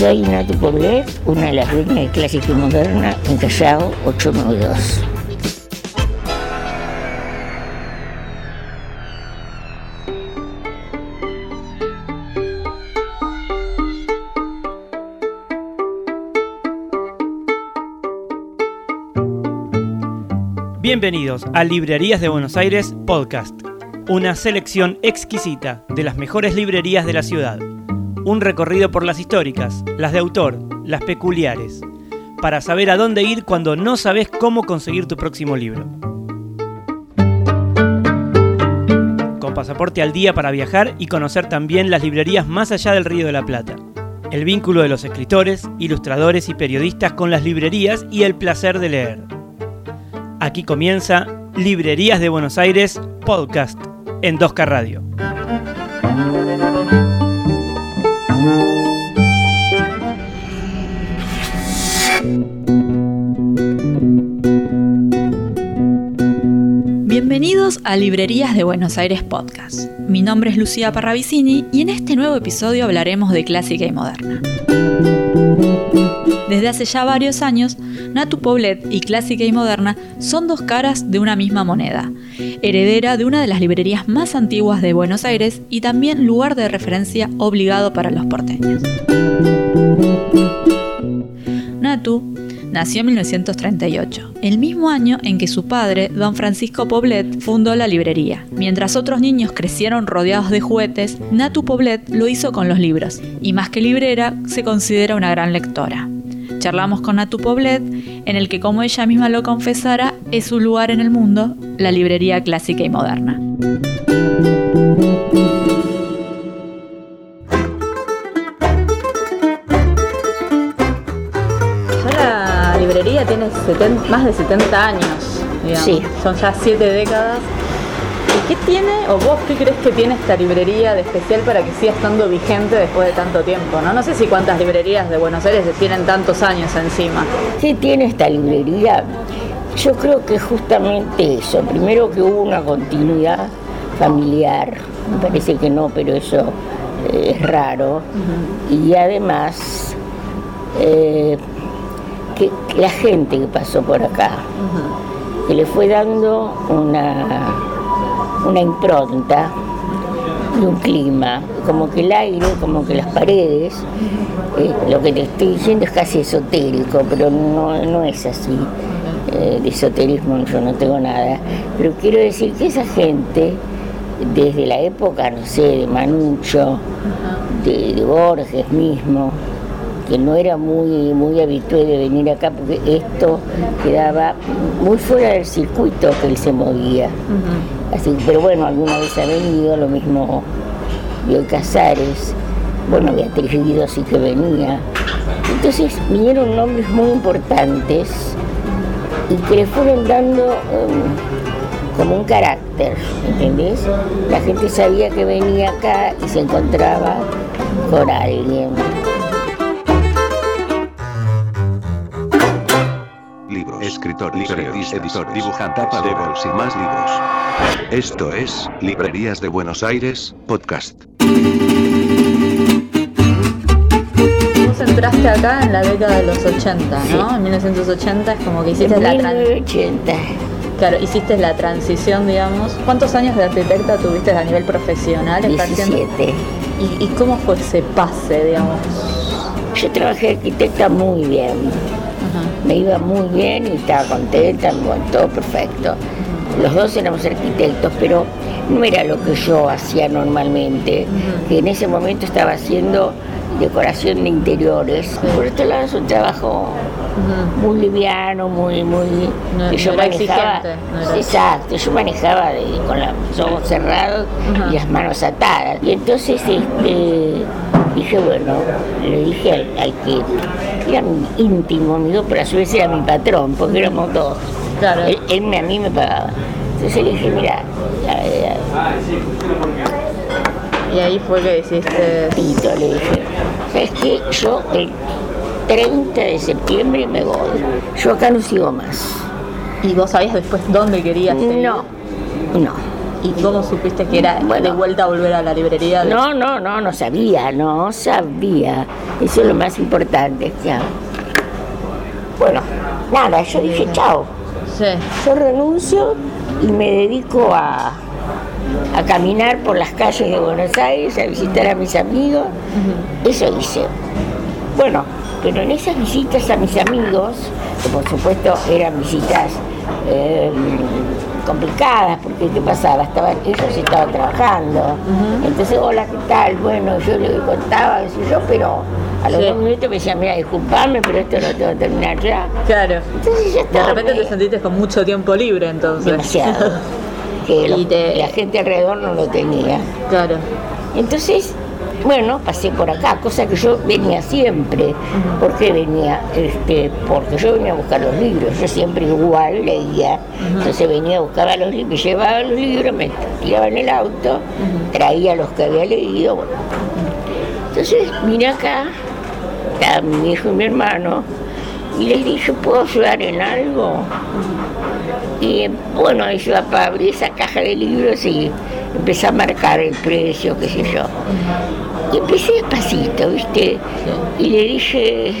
Soy Natu Poblet, una de las dueñas de Clásica y Moderna en Callao 892. Bienvenidos a Librerías de Buenos Aires Podcast, una selección exquisita de las mejores librerías de la ciudad. Un recorrido por las históricas, las de autor, las peculiares, para saber a dónde ir cuando no sabes cómo conseguir tu próximo libro. Con pasaporte al día para viajar y conocer también las librerías más allá del Río de la Plata. El vínculo de los escritores, ilustradores y periodistas con las librerías y el placer de leer. Aquí comienza Librerías de Buenos Aires Podcast en 2K Radio. A Librerías de Buenos Aires Podcast. Mi nombre es Lucía Parravicini y en este nuevo episodio hablaremos de clásica y moderna. Desde hace ya varios años, Natu Poblet y Clásica y Moderna son dos caras de una misma moneda, heredera de una de las librerías más antiguas de Buenos Aires y también lugar de referencia obligado para los porteños. Natu nació en 1938, el mismo año en que su padre, don Francisco Poblet, fundó la librería. Mientras otros niños crecieron rodeados de juguetes, Natu Poblet lo hizo con los libros, y más que librera, se considera una gran lectora. Charlamos con Natu Poblet, en el que, como ella misma lo confesara, es su lugar en el mundo, la librería clásica y moderna. Más de 70 años, digamos. Sí. Son ya 7 décadas. ¿Y qué tiene, o vos qué crees que tiene esta librería de especial para que siga estando vigente después de tanto tiempo? No, no sé si cuántas librerías de Buenos Aires tienen tantos años encima. ¿Qué tiene esta librería? Yo creo que justamente eso. Primero que hubo una continuidad familiar. Me parece que no, pero eso eh, es raro. Y además, eh, la gente que pasó por acá, que le fue dando una, una impronta y un clima, como que el aire, como que las paredes, eh, lo que te estoy diciendo es casi esotérico, pero no, no es así. Eh, de esoterismo yo no tengo nada, pero quiero decir que esa gente, desde la época, no sé, de Manucho, de, de Borges mismo, que no era muy, muy habitual de venir acá porque esto quedaba muy fuera del circuito que él se movía. Así, pero bueno, alguna vez ha venido, lo mismo Bioy Casares, bueno, Beatriz Guido sí que venía. Entonces vinieron nombres muy importantes y que le fueron dando um, como un carácter, ¿entendés? La gente sabía que venía acá y se encontraba con alguien. Escritor, periodista, editor, dibujante, tapa de bols y más libros. Esto es Librerías de Buenos Aires, podcast. Vos entraste acá en la década de los 80, ¿no? En 1980 es como que hiciste En la, tran- 1980. claro, hiciste la transición, digamos. ¿Cuántos años de arquitecta tuviste a nivel profesional? ejerciendo? 17. ¿Y, ¿Y cómo fue ese pase, digamos? Yo trabajé arquitecta muy bien. Ajá. Me iba muy bien y estaba contenta, bueno, todo perfecto. Los dos éramos arquitectos, pero no era lo que yo hacía normalmente, que en ese momento estaba haciendo decoración de interiores. Por otro lado es un trabajo muy liviano, muy, muy... No- yo no manejaba, exigente, no exacto, yo manejaba de- con los ojos cerrados y las manos atadas. Y entonces este, dije, bueno, le dije al, al que era mi íntimo amigo, pero a su vez era mi patrón, porque éramos dos. Claro. Él, él a mí me pagaba. Entonces le dije, mira, Y ahí fue que hiciste. Tito, le dije, ¿sabes qué? Yo el 30 de septiembre me voy. Yo acá no sigo más. ¿Y vos sabías después dónde querías ir? No, no. ¿Y cómo supiste que era de vuelta a volver a la librería? No, no, no, no sabía, no sabía. Eso es lo más importante. Ya. Bueno, nada, yo dije chao. Sí. Yo renuncio y me dedico a, a caminar por las calles de Buenos Aires, a visitar a mis amigos. Eso hice. Bueno, pero en esas visitas a mis amigos, que por supuesto eran visitas eh, complicadas, porque ¿qué pasaba? Estaban, ellos estaban trabajando. Entonces, hola, ¿qué tal? Bueno, yo le contaba, qué sé yo, pero a los dos minutos me decían, mira, disculpame, pero esto lo tengo que terminar ya. Claro. Entonces ya De repente te sentiste con mucho tiempo libre, entonces. Demasiado. que Y lo- te- la gente alrededor no lo tenía. Claro. Entonces, bueno, pasé por acá, cosa que yo venía siempre. ¿Por qué venía? Este, porque yo venía a buscar los libros, yo siempre igual leía. Entonces venía, buscaba los libros, me llevaba los libros, me tiraba en el auto, traía los que había leído. Entonces vine acá, estaba mi hijo y mi hermano, y les dije, ¿puedo ayudar en algo? Y bueno, yo abrí esa caja de libros y empecé a marcar el precio, qué sé yo. Y empecé despacito, ¿viste? Y le dije,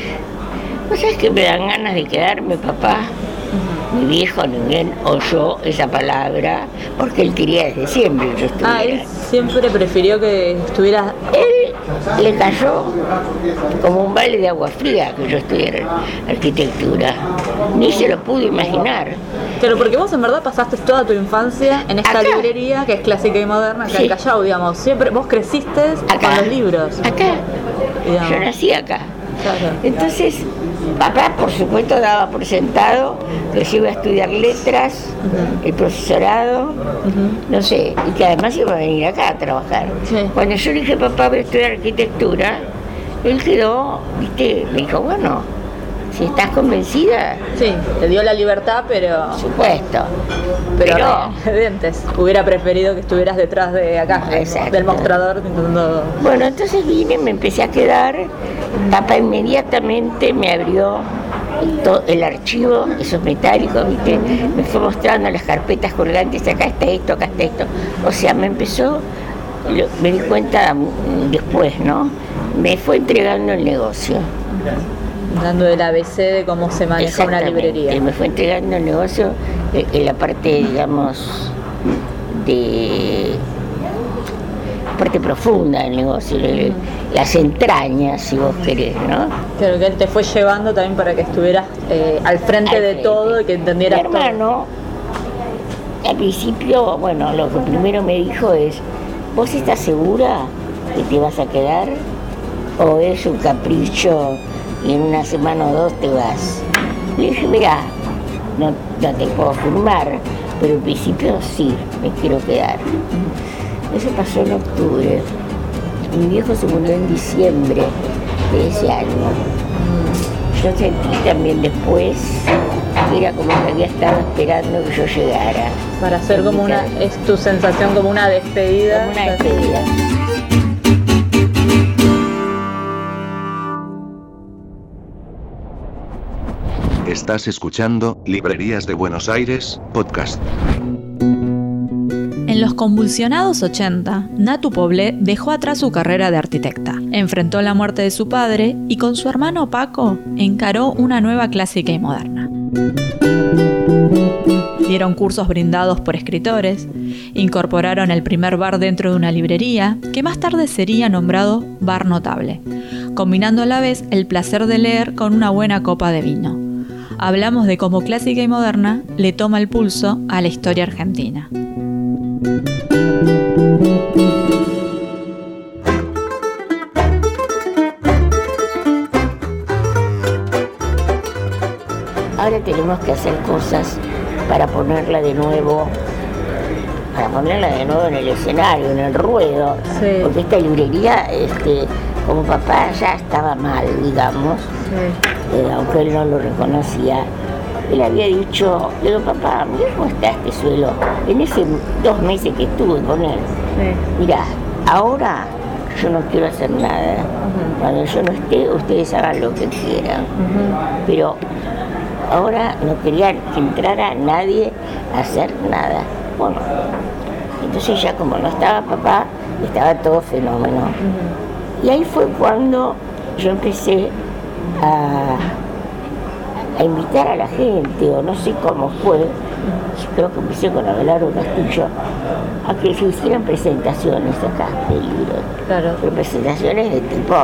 ¿vos sabés que me dan ganas de quedarme, papá? Mi viejo ni bien oyó esa palabra, porque él quería desde siempre que yo estuviera. Ah, él siempre prefirió que estuvieras. Él le cayó como un baile de agua fría que yo estudiara arquitectura. Ni se lo pudo imaginar. Claro, porque vos en verdad pasaste toda tu infancia en esta Acá. librería que es clásica y moderna, acá Sí. en Callao, digamos. Siempre vos creciste Acá. con los libros. Acá. Digamos. Yo nací acá. Claro. Entonces, papá, por supuesto, daba por sentado que yo iba a estudiar letras, el profesorado, no sé, y que además iba a venir acá a trabajar. Sí. Cuando yo le dije, papá, voy a estudiar arquitectura, él quedó, viste, me dijo, bueno, si estás convencida, Sí, te dio la libertad, pero. por supuesto. Pero, Pero-. Hubiera preferido que estuvieras detrás de acá, del- Exacto. del mostrador, intentando. Bueno, entonces vine, me empecé a quedar. Papá inmediatamente me abrió el archivo, esos metálicos, ¿viste? Me fue mostrando las carpetas colgantes, acá está esto, acá está esto. O sea, me empezó, me di cuenta después, ¿no? Me fue entregando el negocio. Dando el ABC de cómo se maneja una librería. Me fue entregando el negocio eh, en la parte, digamos, de parte profunda del negocio, el- las entrañas, si vos querés, ¿no? Claro que él te fue llevando también para que estuvieras eh, al frente Al de todo y que entendieras Mi hermano, al principio, bueno, lo que primero me dijo es, ¿vos estás segura que te vas a quedar? ¿O es un capricho y en una semana o dos te vas? Le dije, mira, no, no te puedo firmar, pero al principio sí, me quiero quedar. Eso pasó en octubre. Mi viejo se murió en diciembre de ese año. Yo sentí también después que era como que había estado esperando que yo llegara. para hacer como una, es tu sensación como una despedida. Como una despedida. Estás escuchando Librerías de Buenos Aires, podcast. En los convulsionados 80, Natu Poblé dejó atrás su carrera de arquitecta, enfrentó la muerte de su padre y con su hermano Paco encaró una nueva clásica y moderna. Dieron cursos brindados por escritores, incorporaron el primer bar dentro de una librería, que más tarde sería nombrado Bar Notable, combinando a la vez el placer de leer con una buena copa de vino. Hablamos de cómo clásica y moderna le toma el pulso a la historia argentina. Ahora tenemos que hacer cosas para ponerla de nuevo, para ponerla de nuevo en el escenario, en el ruedo. Sí. Porque esta librería, este, como papá ya estaba mal, digamos, eh, aunque él no lo reconocía. Él había dicho, le digo, papá, mira cómo está este suelo. En esos dos meses que estuve con él, mira, ahora yo no quiero hacer nada. Cuando yo no esté, ustedes hagan lo que quieran. Pero ahora no quería que entrara nadie a hacer nada. Bueno, entonces ya como no estaba papá, estaba todo fenómeno. Y ahí fue cuando yo empecé a, a invitar a la gente, o no sé cómo fue, creo que empecé con Abelardo Castillo, a que se hicieran presentaciones acá de libros. Claro. Pero presentaciones de tipo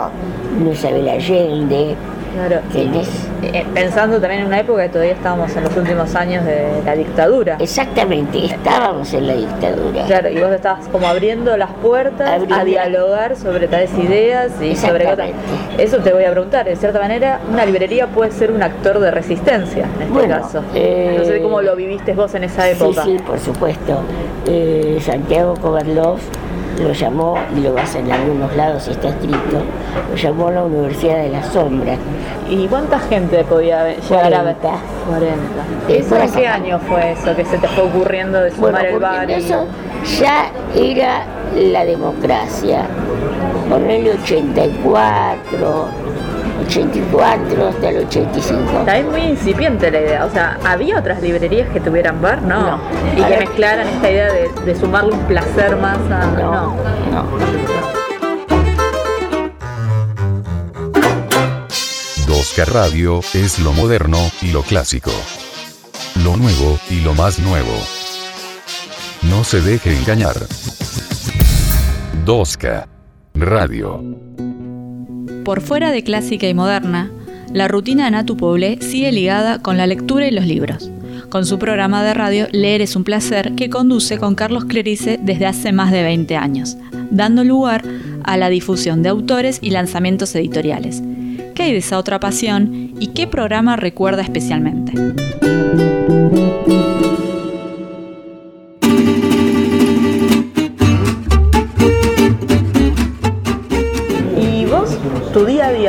Isabel Allende, Claro. ¿entendés? Eh, Pensando también en una época que todavía estábamos en los últimos años de la dictadura. Exactamente, estábamos en la dictadura. Claro, y vos estabas como abriendo las puertas Abriendo. a dialogar sobre tales ideas y sobre otras. Eso te voy a preguntar, de cierta manera, una librería puede ser un actor de resistencia en este Bueno, caso. eh, no sé cómo lo viviste vos en esa época. Sí, sí, por supuesto. Eh, Santiago Kovarlov lo llamó, y lo vas en algunos lados, está escrito, lo llamó la Universidad de las Sombras. ¿Y cuánta gente podía llegar a ver? 40. 40. Eh, ¿Eso en bueno, qué año fue eso que se te fue ocurriendo de Bueno, sumar el bar? y- eso ya era la democracia. Ponele 84, 84 hasta el 85. Está muy incipiente la idea, o sea, ¿había otras librerías que tuvieran bar? No. No. Y A que ver. mezclaran esta idea de, de sumarle un placer más a... No, no. no. 2K Radio es lo moderno y lo clásico. Lo nuevo y lo más nuevo. No se deje engañar. 2K Radio. Por fuera de clásica y moderna, la rutina de Natu Poblé sigue ligada con la lectura y los libros, con su programa de radio Leer es un placer que conduce con Carlos Clerice desde hace más de 20 años, dando lugar a la difusión de autores y lanzamientos editoriales. ¿Qué hay de esa otra pasión y qué programa recuerda especialmente?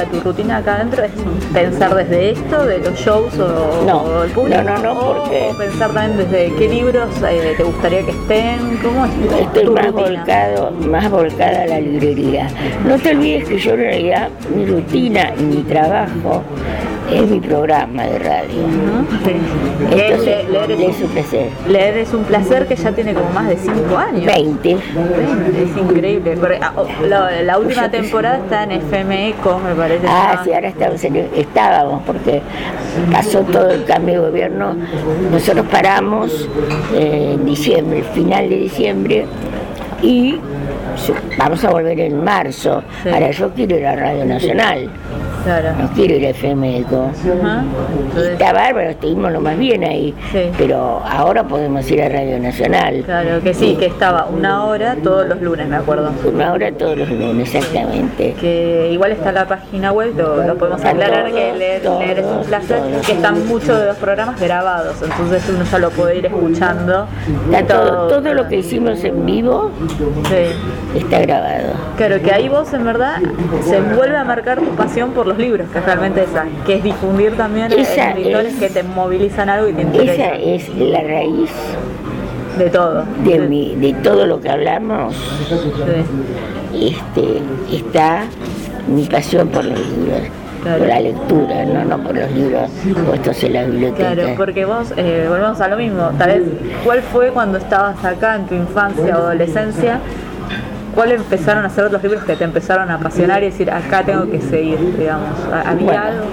Tu rutina acá adentro es pensar desde esto, de los shows o, No, o el público. no, no, no, o porque- pensar también desde qué libros eh, te gustaría que estén, ¿cómo es tu- Estoy tu más rutina? volcado, más volcada a la librería. No te olvides que yo en realidad mi rutina y mi trabajo es mi programa de radio. es Entonces, le- leer, es es un placer. leer es un placer que ya tiene como más de 5 años. 20. Es increíble. Porque, ah, oh, la, la última temporada está en FM Eco, me parece. Ah, ¿no? sí, ahora estamos en- estábamos porque pasó todo el cambio de gobierno. Nosotros paramos eh, en diciembre, final de diciembre, y vamos a volver en marzo. Sí. Ahora yo quiero ir a Radio Nacional, Claro. no quiero ir a FM Eco. Entonces, Está bárbaro, estuvimos lo más bien ahí, Sí. pero ahora podemos ir a Radio Nacional. Claro, que sí, que estaba una hora todos los lunes, me acuerdo. Una hora todos los lunes, exactamente. Que igual está la página web, lo, lo podemos Están aclarar todos, que leer, todos, leer es un placer, todos. que están muchos de los programas grabados, entonces uno ya lo puede ir escuchando. Está todo, todo lo que hicimos en vivo Sí. Está grabado. Claro, que ahí vos en verdad se vuelve a marcar tu pasión por los libros, que es realmente esa, que es difundir también Esa escritores es- que te movilizan algo y te Esa interesa. es la raíz De todo. de, mi, de todo lo que hablamos. Sí. Este, está mi pasión por los libros, Claro. por la lectura, no, no por los libros puestos en la biblioteca. Claro, porque vos, eh, volvemos a lo mismo, tal vez, ¿cuál fue cuando estabas acá en tu infancia o adolescencia? ¿Cuáles empezaron a ser los libros que te empezaron a apasionar y decir, acá tengo que seguir, digamos? ¿Ha- ¿Había Bueno. algo?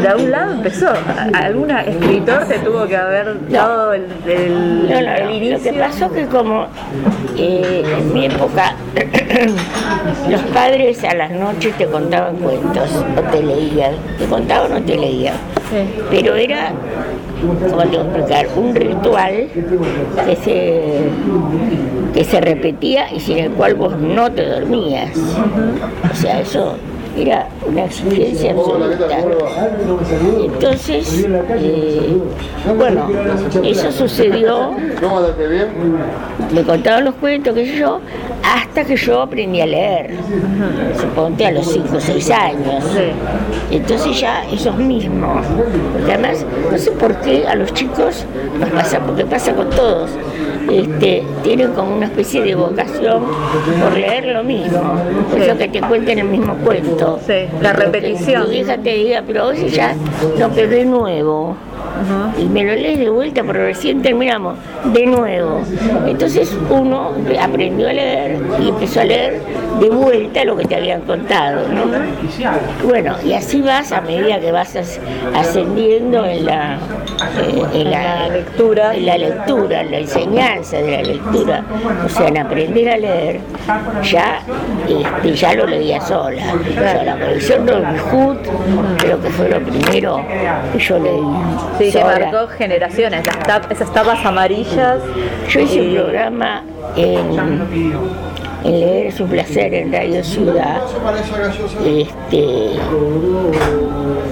De algún lado empezó, ¿A- ¿algún escritor te tuvo que haber dado el, el, No, no, el Lo inicio? que pasó que como eh, en mi época los padres a las noches te contaban cuentos o te leían, te contaban o te leían. Sí. Pero era, como te voy a explicar, un ritual que se, que se repetía y sin el cual vos no te dormías. O sea, eso era una exigencia absoluta. Entonces, eh, bueno, eso sucedió, me contaban los cuentos, qué sé yo, hasta que yo aprendí a leer, suponte a los 5 o 6 años. Entonces ya esos mismos, porque además no sé por qué a los chicos nos pasa, porque pasa con todos, este, tienen como una especie de vocación por leer lo mismo, por eso que te cuenten el mismo cuento. Sí, la que repetición. Tu hija te diga, pero hoy ya no quedé nuevo. Y me lo lees de vuelta, pero recién terminamos, de nuevo. Entonces uno aprendió a leer y empezó a leer de vuelta lo que te habían contado, ¿no? Bueno, y así vas a medida que vas ascendiendo en la, eh, en la lectura, en la lectura, la enseñanza de la lectura, o sea, en aprender a leer, ya, este, ya lo leía sola. la colección de Hood creo que fue lo primero que yo leí. Sí, que marcó generaciones, esas tapas amarillas. Yo hice un programa en en leer su placer en Radio Ciudad. Este,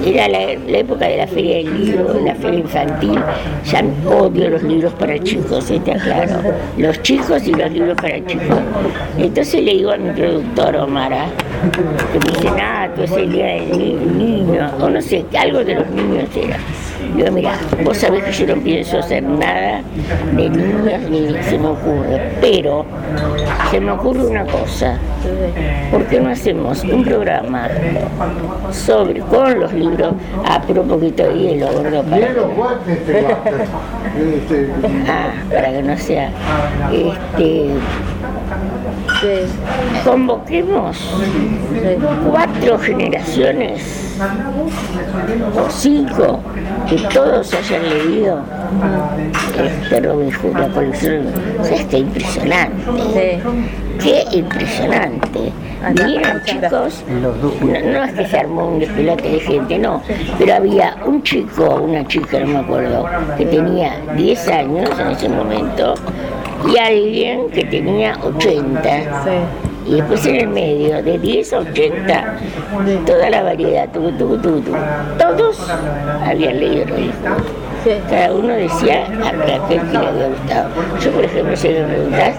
era la, época de la feria del libro, la feria infantil. Ya odio los libros para chicos, está claro. Los chicos y los libros para chicos. Entonces le digo a mi productor Omara, que me dice, nada, tú es el día del niño, o no sé, algo de los niños era. Digo, mira, vos sabés que yo no pienso hacer nada de niños ni se me ocurre, pero se me ocurre una cosa. ¿Por qué no hacemos un programa sobre con los libros? Ah, pero un poquito de hielo, gordo, para ah, para que no sea. Este, convoquemos cuatro generaciones cinco que todos hayan leído Robin Hood, la colección, está impresionante. Qué impresionante. Vinieron chicos, no, es que se armó un despelote de gente, no, pero había un chico, una chica, no me acuerdo, que tenía 10 años en ese momento y alguien que tenía 80. Y después en el medio, de 10 a 80, toda la variedad, tu, tu, tu, todos habían leído Cada uno decía a aquel que le había gustado. Yo, por ejemplo, si me preguntas,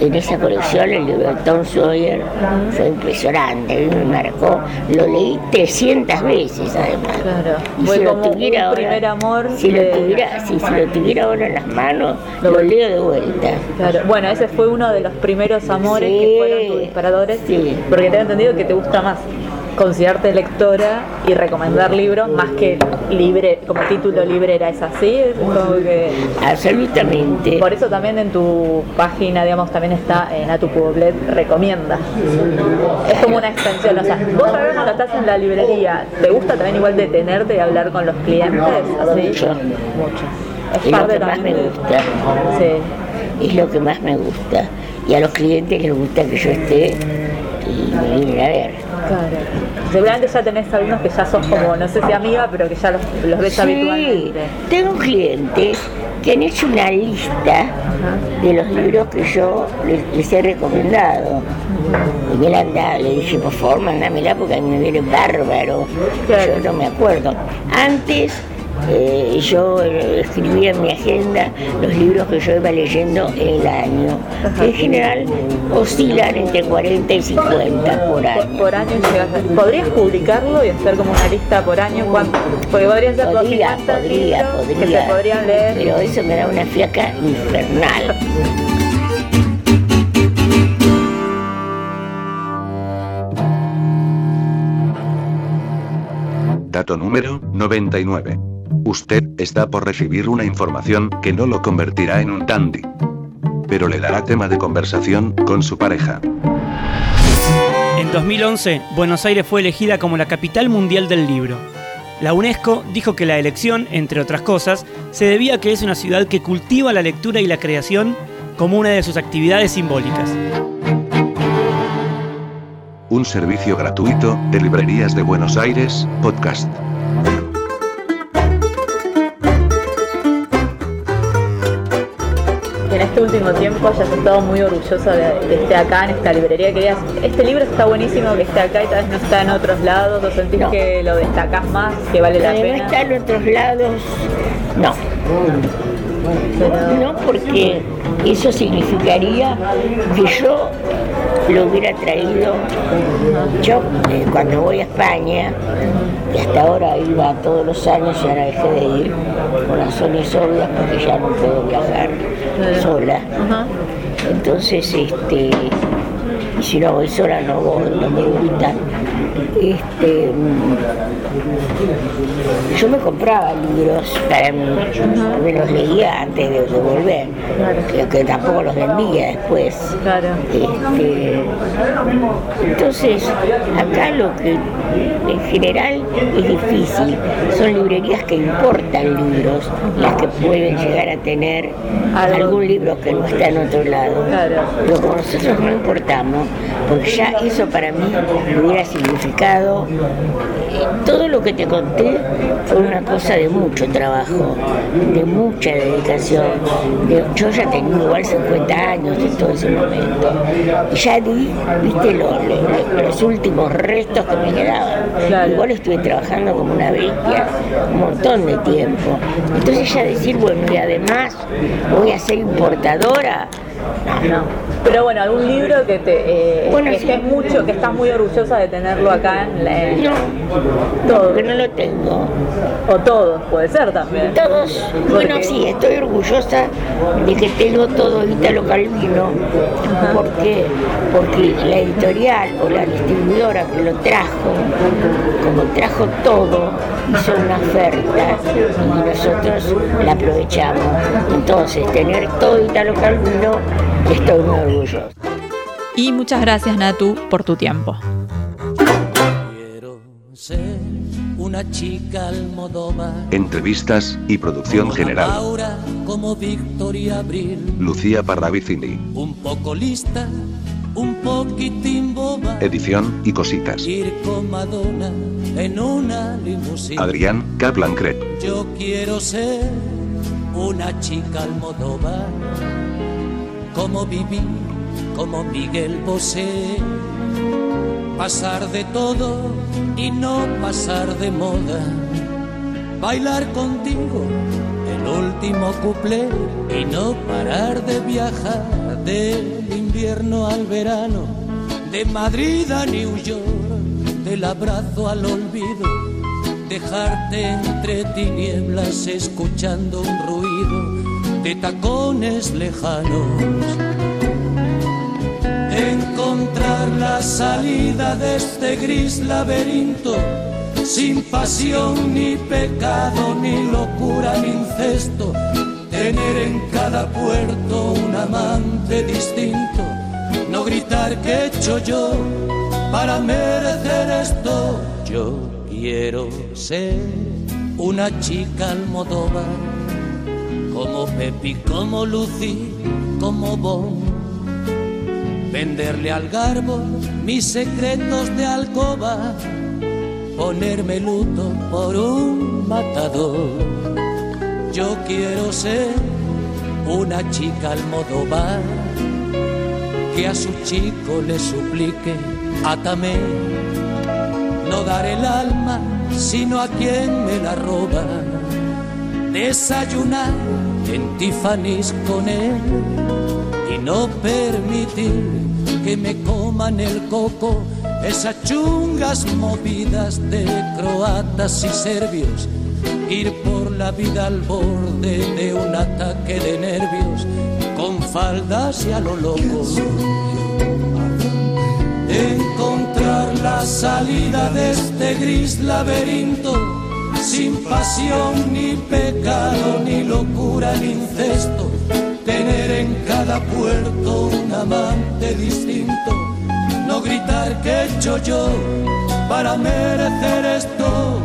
en esa colección el libro de Tom Sawyer fue impresionante, me marcó, lo leí 300 veces además. Claro, fue si como lo tuviera un primer amor. Si, lo tuviera, si, lo tuviera ahora en las manos, lo, leo de vuelta. Claro, bueno, ese fue uno de los primeros amores que fueron tus disparadores, sí. porque tengo entendido que te gusta más considerarte lectora y recomendar libros más que libre, como título librera, ¿es así? Absolutamente. Por eso también en tu página, digamos, también está en A tu Poblet recomienda. Es como una extensión, o sea, vos sabés cuando estás en la librería, ¿te gusta también igual detenerte y hablar con los clientes? Mucho. Mucho. Es, lo que más me gusta. Sí. Es lo que más me gusta. Y a los clientes les gusta que yo esté y me vienen a ver. Claro. Seguramente ya tenés algunos que ya sos como, no sé si amiga, pero que ya los, los ves sí, habitualmente. Tengo clientes que han hecho una lista de los libros que yo les, he recomendado. Y han dado, le dije, por favor, mándamela porque a mí me viene bárbaro. Yo no me acuerdo. Antes eh, yo eh, escribía en mi agenda los libros que yo iba leyendo en el año. En general oscilan entre 40 y 50 por año. Por, año ¿Podrías publicarlo y hacer como una lista por año? ¿Cuánto? Porque podría ser podría, podría, podría, que se podrían leer. Pero eso me da una fiaca infernal. Dato número 99. Usted está por recibir una información que no lo convertirá en un dandy. Pero le dará tema de conversación con su pareja. En 2011, Buenos Aires fue elegida como la capital mundial del libro. La UNESCO dijo que la elección, entre otras cosas, se debía a que es una ciudad que cultiva la lectura y la creación como una de sus actividades simbólicas. Un servicio gratuito de Librerías de Buenos Aires, podcast. Este último tiempo hayas estado muy orgullosa de, estar acá en esta librería. Querías, este libro está buenísimo que esté acá y tal vez no está en otros lados, ¿o sentís que lo destacás más, que vale la pena? No está en otros lados, no. No, porque eso significaría que yo lo hubiera traído. Yo, eh, cuando voy a España, que hasta ahora iba todos los años y ahora dejé de ir por razones obvias porque ya no puedo viajar sola. Entonces, este, y si no voy sola no voy, no me gusta. Este, yo me compraba libros para mí, me los leía antes de, volver, que, tampoco los vendía después. Este, entonces, acá lo que en general es difícil, son librerías que importan libros, las que pueden llegar a tener algún libro que no está en otro lado. Pero como nosotros no importamos, porque ya eso para mí hubiera significado todo lo que te conté fue una cosa de mucho trabajo, de mucha dedicación. yo ya tenía igual 50 años en todo ese momento. Y ya di, viste, los últimos restos que me quedaban. Igual estuve trabajando como una bestia un montón de tiempo. Entonces ya decir, bueno, y además voy a ser importadora, no. Pero bueno, algún libro que te eh, que mucho, que estás muy orgullosa de tenerlo acá en la. No, todo. que no lo tengo. O todos, puede ser también. Todos. Bueno, sí, estoy orgullosa de que tengo todo Italo Calvino. ¿Por qué? Porque la editorial o la distribuidora que lo trajo, como trajo todo, hizo una oferta y nosotros la aprovechamos. Entonces, tener todo Italo Calvino Estoy muy orgulloso. Y muchas gracias, Natu, por tu tiempo. Quiero ser una chica Entrevistas y producción general. Ahora como Victoria Abril. Lucía Parravicini. Un poco lista, un poquitín boba. Edición y cositas. Ir con Madonna en una limusina. Adrián Kaplan Cret. Yo quiero ser una chica almodóvar como viví, como Miguel Bosé. Pasar de todo y no pasar de moda. Bailar contigo el último cuplé y no parar de viajar del invierno al verano, de Madrid a New York, del abrazo al olvido. Dejarte entre tinieblas escuchando un ruido de tacones lejanos. Encontrar la salida de este gris laberinto, sin pasión ni pecado, ni locura ni incesto. Tener en cada puerto un amante distinto, no gritar que he hecho yo para merecer esto. Yo quiero ser una chica almodóvar como Pepi, como Lucy, como Bon. Venderle al garbo mis secretos de alcoba, ponerme luto por un matador. Yo quiero ser una chica almodóvar que a su chico le suplique, atame, no dar el alma, sino a quien me la roba. Desayunar en Tiffany's con él y no permitir que me coman el coco esas chungas movidas de croatas y serbios, ir por la vida al borde de un ataque de nervios con faldas y a lo loco. Encontrar la salida de este gris laberinto sin pasión ni pecado, ni locura, ni incesto, tener en cada puerto un amante distinto, no gritar que he hecho yo para merecer esto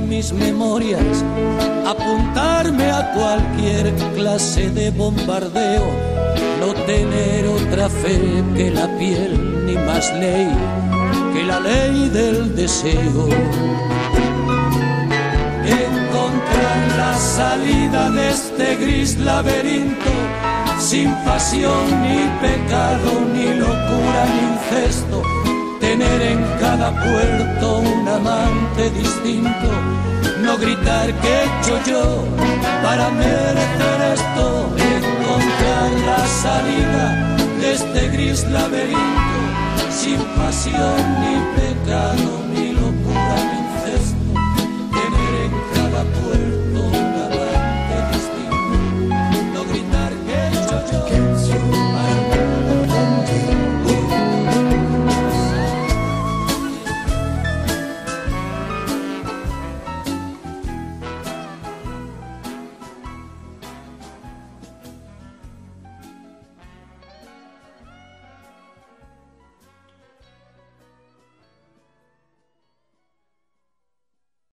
mis memorias, apuntarme a cualquier clase de bombardeo, no tener otra fe que la piel, ni más ley que la ley del deseo. Encontrar la salida de este gris laberinto, sin pasión, ni pecado, ni locura, ni incesto tener en cada puerto un amante distinto, no gritar que hecho yo para merecer esto, encontrar la salida de este gris laberinto, sin pasión ni pecado ni locura ni incesto, tener en cada puerto